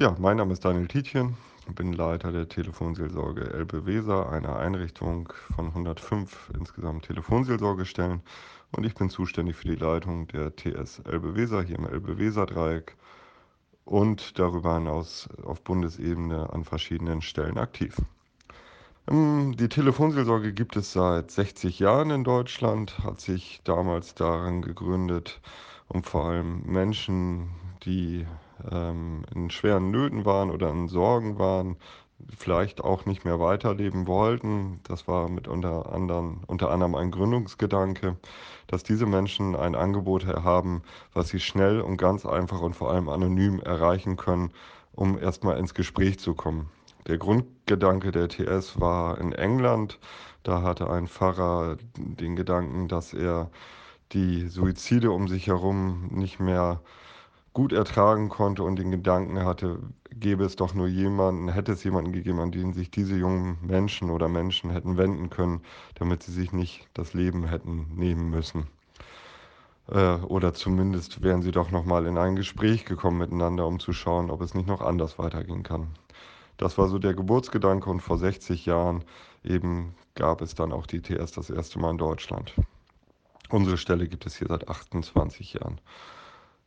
Ja, mein Name ist Daniel Tietjen, bin Leiter der Telefonseelsorge Elbe Weser, einer Einrichtung von 105 insgesamt Telefonseelsorgestellen und ich bin zuständig für die Leitung der TS Elbe Weser hier im Elbe Weser Dreieck und darüber hinaus auf Bundesebene an verschiedenen Stellen aktiv. Ähm, die Telefonseelsorge gibt es seit 60 Jahren in Deutschland, hat sich damals daran gegründet, um vor allem Menschen, die ähm, in schweren Nöten waren oder in Sorgen waren, vielleicht auch nicht mehr weiterleben wollten. Das war mit unter anderem, unter anderem ein Gründungsgedanke, dass diese Menschen ein Angebot haben, was sie schnell und ganz einfach und vor allem anonym erreichen können, um erstmal ins Gespräch zu kommen. Der Grundgedanke der TS war in England. Da hatte ein Pfarrer den Gedanken, dass er die Suizide um sich herum nicht mehr gut ertragen konnte und den Gedanken hatte, gäbe es doch nur jemanden, hätte es jemanden gegeben, an den sich diese jungen Menschen oder Menschen hätten wenden können, damit sie sich nicht das Leben hätten nehmen müssen. Äh, oder zumindest wären sie doch nochmal in ein Gespräch gekommen miteinander, um zu schauen, ob es nicht noch anders weitergehen kann. Das war so der Geburtsgedanke und vor 60 Jahren eben gab es dann auch die TS das erste Mal in Deutschland. Unsere Stelle gibt es hier seit 28 Jahren.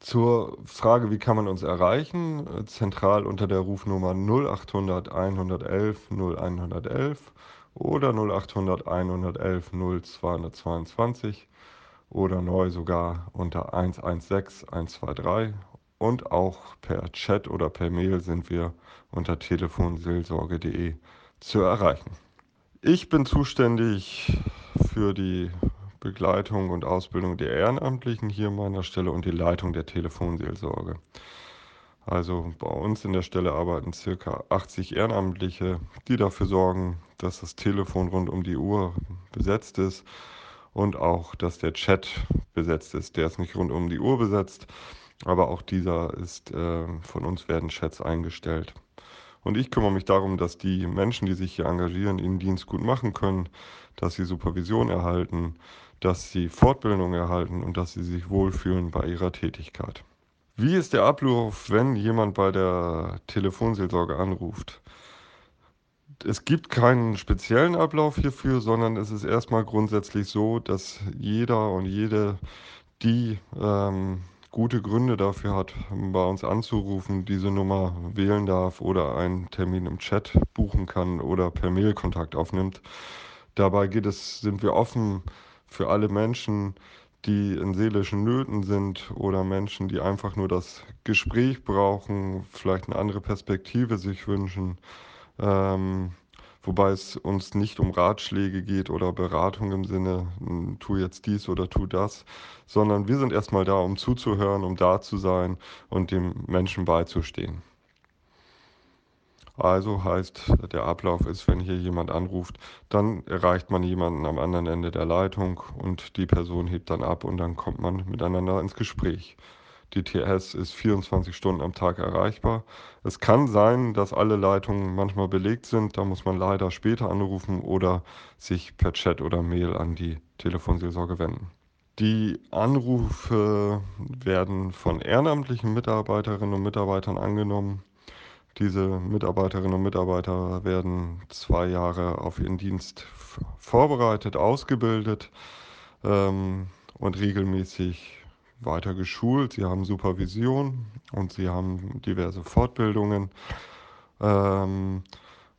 Zur Frage, wie kann man uns erreichen? Zentral unter der Rufnummer 0800 111 0111 oder 0800 111 0222 oder neu sogar unter 116 123 und auch per Chat oder per Mail sind wir unter telefonseelsorge.de zu erreichen. Ich bin zuständig für die Begleitung und Ausbildung der Ehrenamtlichen hier an meiner Stelle und die Leitung der Telefonseelsorge. Also bei uns in der Stelle arbeiten circa 80 Ehrenamtliche, die dafür sorgen, dass das Telefon rund um die Uhr besetzt ist und auch, dass der Chat besetzt ist. Der ist nicht rund um die Uhr besetzt, aber auch dieser ist, äh, von uns werden Chats eingestellt. Und ich kümmere mich darum, dass die Menschen, die sich hier engagieren, ihren Dienst gut machen können, dass sie Supervision erhalten, dass sie Fortbildung erhalten und dass sie sich wohlfühlen bei ihrer Tätigkeit. Wie ist der Ablauf, wenn jemand bei der Telefonseelsorge anruft? Es gibt keinen speziellen Ablauf hierfür, sondern es ist erstmal grundsätzlich so, dass jeder und jede, die ähm, gute Gründe dafür hat, bei uns anzurufen, diese Nummer wählen darf oder einen Termin im Chat buchen kann oder per Mail Kontakt aufnimmt. Dabei geht es, sind wir offen für alle Menschen, die in seelischen Nöten sind oder Menschen, die einfach nur das Gespräch brauchen, vielleicht eine andere Perspektive sich wünschen. Ähm, wobei es uns nicht um Ratschläge geht oder Beratung im Sinne, hm, tu jetzt dies oder tu das, sondern wir sind erstmal da, um zuzuhören, um da zu sein und dem Menschen beizustehen. Also heißt, der Ablauf ist, wenn hier jemand anruft, dann erreicht man jemanden am anderen Ende der Leitung und die Person hebt dann ab und dann kommt man miteinander ins Gespräch. Die TS ist 24 Stunden am Tag erreichbar. Es kann sein, dass alle Leitungen manchmal belegt sind. Da muss man leider später anrufen oder sich per Chat oder Mail an die Telefonseelsorge wenden. Die Anrufe werden von ehrenamtlichen Mitarbeiterinnen und Mitarbeitern angenommen. Diese Mitarbeiterinnen und Mitarbeiter werden zwei Jahre auf ihren Dienst vorbereitet, ausgebildet ähm, und regelmäßig weiter geschult. Sie haben Supervision und sie haben diverse Fortbildungen. Ähm,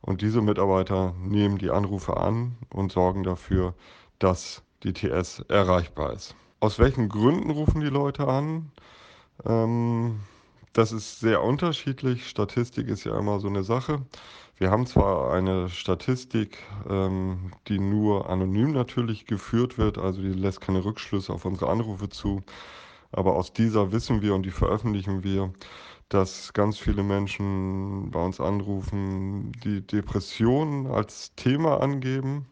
und diese Mitarbeiter nehmen die Anrufe an und sorgen dafür, dass die TS erreichbar ist. Aus welchen Gründen rufen die Leute an? Ähm, das ist sehr unterschiedlich. Statistik ist ja immer so eine Sache. Wir haben zwar eine Statistik, ähm, die nur anonym natürlich geführt wird, also die lässt keine Rückschlüsse auf unsere Anrufe zu. Aber aus dieser wissen wir und die veröffentlichen wir, dass ganz viele Menschen bei uns anrufen, die Depressionen als Thema angeben,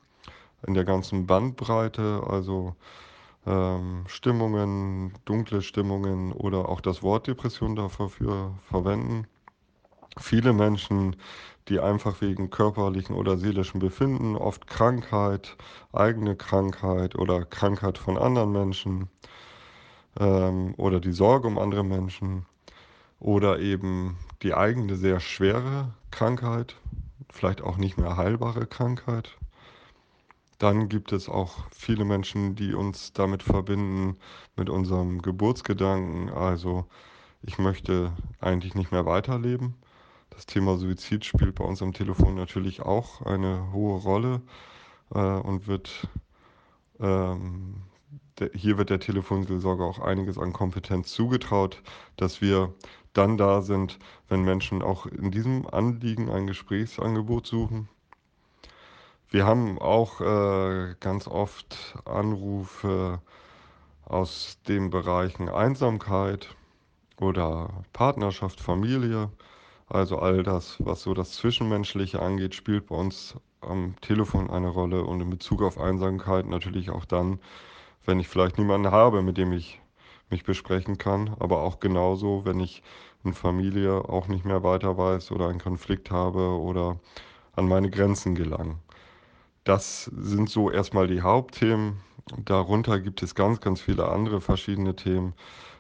in der ganzen Bandbreite, also ähm, Stimmungen, dunkle Stimmungen oder auch das Wort Depression dafür verwenden. Viele Menschen, die einfach wegen körperlichen oder seelischen Befinden, oft Krankheit, eigene Krankheit oder Krankheit von anderen Menschen, ähm, oder die Sorge um andere Menschen oder eben die eigene sehr schwere Krankheit, vielleicht auch nicht mehr heilbare Krankheit. Dann gibt es auch viele Menschen, die uns damit verbinden, mit unserem Geburtsgedanken. Also ich möchte eigentlich nicht mehr weiterleben. Das Thema Suizid spielt bei uns am Telefon natürlich auch eine hohe Rolle äh, und wird ähm, der, hier wird der Telefonseelsorge auch einiges an Kompetenz zugetraut, dass wir dann da sind, wenn Menschen auch in diesem Anliegen ein Gesprächsangebot suchen. Wir haben auch äh, ganz oft Anrufe aus den Bereichen Einsamkeit oder Partnerschaft, Familie. Also all das, was so das Zwischenmenschliche angeht, spielt bei uns am Telefon eine Rolle und in Bezug auf Einsamkeit natürlich auch dann, wenn ich vielleicht niemanden habe, mit dem ich mich besprechen kann, aber auch genauso, wenn ich in Familie auch nicht mehr weiter weiß oder einen Konflikt habe oder an meine Grenzen gelangen. Das sind so erstmal die Hauptthemen. Darunter gibt es ganz, ganz viele andere verschiedene Themen,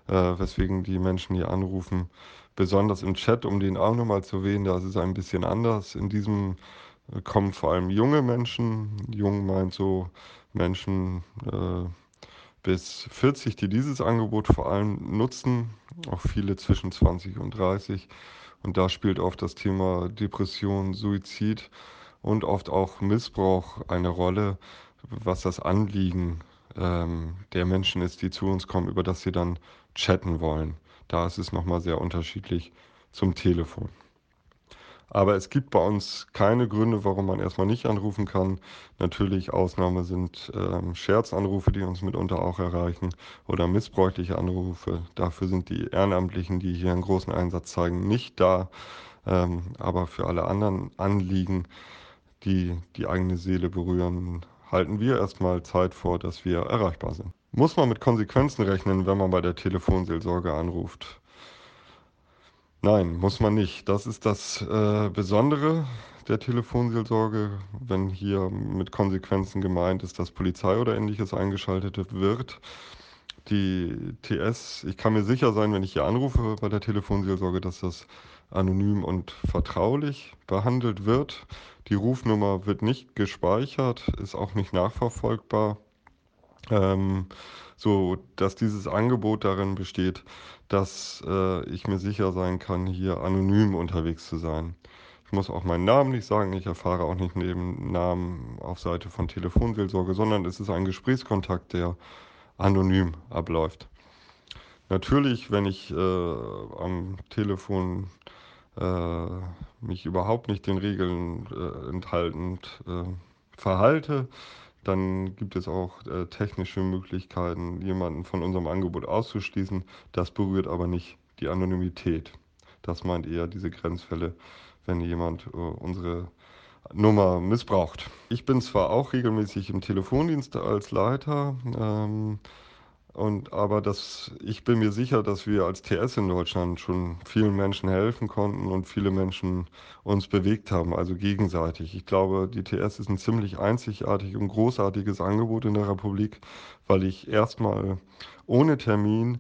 äh, weswegen die Menschen hier anrufen. Besonders im Chat, um den auch nochmal zu erwähnen, da ist es ein bisschen anders. In diesem äh, kommen vor allem junge Menschen. Jung meint so Menschen, äh, bis 40, die dieses Angebot vor allem nutzen, auch viele zwischen 20 und 30. Und da spielt oft das Thema Depression, Suizid und oft auch Missbrauch eine Rolle, was das Anliegen ähm, der Menschen ist, die zu uns kommen, über das sie dann chatten wollen. Da ist es nochmal sehr unterschiedlich zum Telefon. Aber es gibt bei uns keine Gründe, warum man erstmal nicht anrufen kann. Natürlich Ausnahme sind ähm, Scherzanrufe, die uns mitunter auch erreichen oder missbräuchliche Anrufe. Dafür sind die Ehrenamtlichen, die hier einen großen Einsatz zeigen, nicht da. Ähm, aber für alle anderen Anliegen, die die eigene Seele berühren, halten wir erstmal Zeit vor, dass wir erreichbar sind. Muss man mit Konsequenzen rechnen, wenn man bei der Telefonseelsorge anruft? Nein, muss man nicht. Das ist das äh, Besondere der Telefonseelsorge, wenn hier mit Konsequenzen gemeint ist, dass Polizei oder ähnliches eingeschaltet wird. Die TS, ich kann mir sicher sein, wenn ich hier anrufe bei der Telefonseelsorge, dass das anonym und vertraulich behandelt wird. Die Rufnummer wird nicht gespeichert, ist auch nicht nachverfolgbar. Ähm, so dass dieses Angebot darin besteht, dass äh, ich mir sicher sein kann, hier anonym unterwegs zu sein. Ich muss auch meinen Namen nicht sagen, ich erfahre auch nicht neben Namen auf Seite von Telefonseelsorge, sondern es ist ein Gesprächskontakt, der anonym abläuft. Natürlich, wenn ich äh, am Telefon mich überhaupt nicht den Regeln äh, enthaltend äh, verhalte, dann gibt es auch äh, technische Möglichkeiten, jemanden von unserem Angebot auszuschließen. Das berührt aber nicht die Anonymität. Das meint eher diese Grenzfälle, wenn jemand äh, unsere Nummer missbraucht. Ich bin zwar auch regelmäßig im Telefondienst als Leiter, ähm, und aber das, ich bin mir sicher, dass wir als TS in Deutschland schon vielen Menschen helfen konnten und viele Menschen uns bewegt haben, also gegenseitig. Ich glaube, die TS ist ein ziemlich einzigartig und großartiges Angebot in der Republik, weil ich erstmal ohne Termin,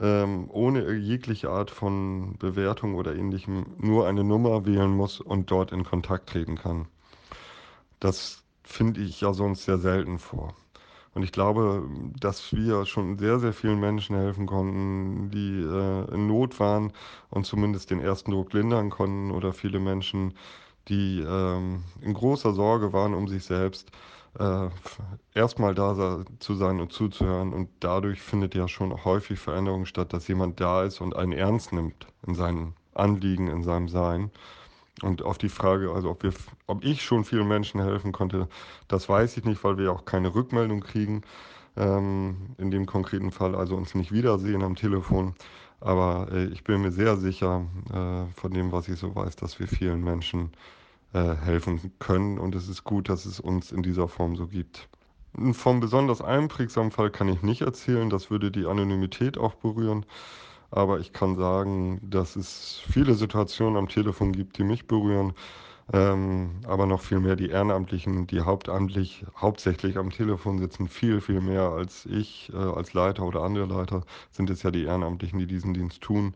ähm, ohne jegliche Art von Bewertung oder ähnlichem nur eine Nummer wählen muss und dort in Kontakt treten kann. Das finde ich ja sonst sehr selten vor. Und ich glaube, dass wir schon sehr, sehr vielen Menschen helfen konnten, die äh, in Not waren und zumindest den ersten Druck lindern konnten oder viele Menschen, die ähm, in großer Sorge waren um sich selbst, äh, erstmal da zu sein und zuzuhören. Und dadurch findet ja schon häufig Veränderung statt, dass jemand da ist und einen ernst nimmt in seinen Anliegen, in seinem Sein. Und auf die Frage, also ob, wir, ob ich schon vielen Menschen helfen konnte, das weiß ich nicht, weil wir auch keine Rückmeldung kriegen. Ähm, in dem konkreten Fall, also uns nicht wiedersehen am Telefon. Aber äh, ich bin mir sehr sicher äh, von dem, was ich so weiß, dass wir vielen Menschen äh, helfen können. Und es ist gut, dass es uns in dieser Form so gibt. Vom besonders einprägsamen Fall kann ich nicht erzählen. Das würde die Anonymität auch berühren. Aber ich kann sagen, dass es viele Situationen am Telefon gibt, die mich berühren. Ähm, aber noch viel mehr die Ehrenamtlichen, die hauptamtlich, hauptsächlich am Telefon sitzen, viel, viel mehr als ich äh, als Leiter oder andere Leiter, sind es ja die Ehrenamtlichen, die diesen Dienst tun.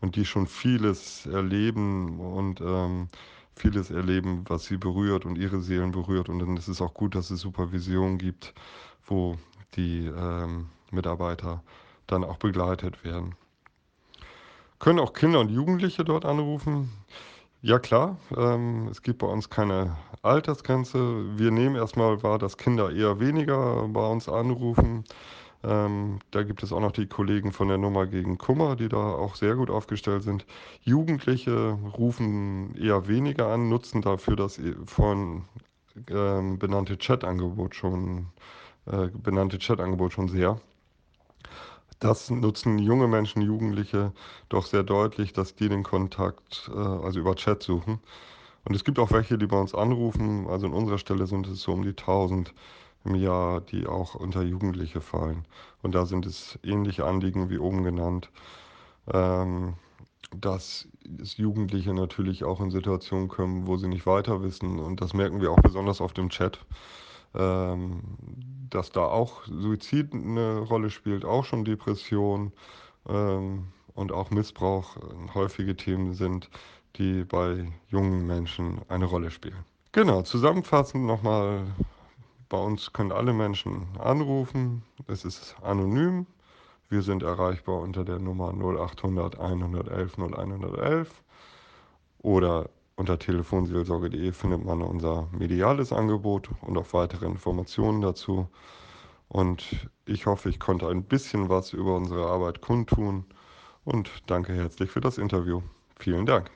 und die schon vieles erleben und ähm, vieles erleben, was sie berührt und ihre Seelen berührt. Und dann ist es auch gut, dass es Supervision gibt, wo die ähm, Mitarbeiter dann auch begleitet werden. Können auch Kinder und Jugendliche dort anrufen? Ja klar, ähm, es gibt bei uns keine Altersgrenze. Wir nehmen erstmal wahr, dass Kinder eher weniger bei uns anrufen. Ähm, da gibt es auch noch die Kollegen von der Nummer gegen Kummer, die da auch sehr gut aufgestellt sind. Jugendliche rufen eher weniger an, nutzen dafür das von ähm, benannte Chatangebot schon äh, benannte Chatangebot schon sehr. Das nutzen junge Menschen, Jugendliche doch sehr deutlich, dass die den Kontakt äh, also über Chat suchen. Und es gibt auch welche, die bei uns anrufen. Also an unserer Stelle sind es so um die 1000 im Jahr, die auch unter Jugendliche fallen. Und da sind es ähnliche Anliegen wie oben genannt. Ähm, dass Jugendliche natürlich auch in Situationen kommen, wo sie nicht weiter wissen. Und das merken wir auch besonders auf dem Chat. Ähm, dass da auch Suizid eine Rolle spielt, auch schon Depression ähm, und auch Missbrauch äh, häufige Themen sind, die bei jungen Menschen eine Rolle spielen. Genau, zusammenfassend nochmal, bei uns können alle Menschen anrufen, es ist anonym, wir sind erreichbar unter der Nummer 0800 111 0111 oder unter telefonseelsorge.de findet man unser mediales Angebot und auch weitere Informationen dazu. Und ich hoffe, ich konnte ein bisschen was über unsere Arbeit kundtun und danke herzlich für das Interview. Vielen Dank.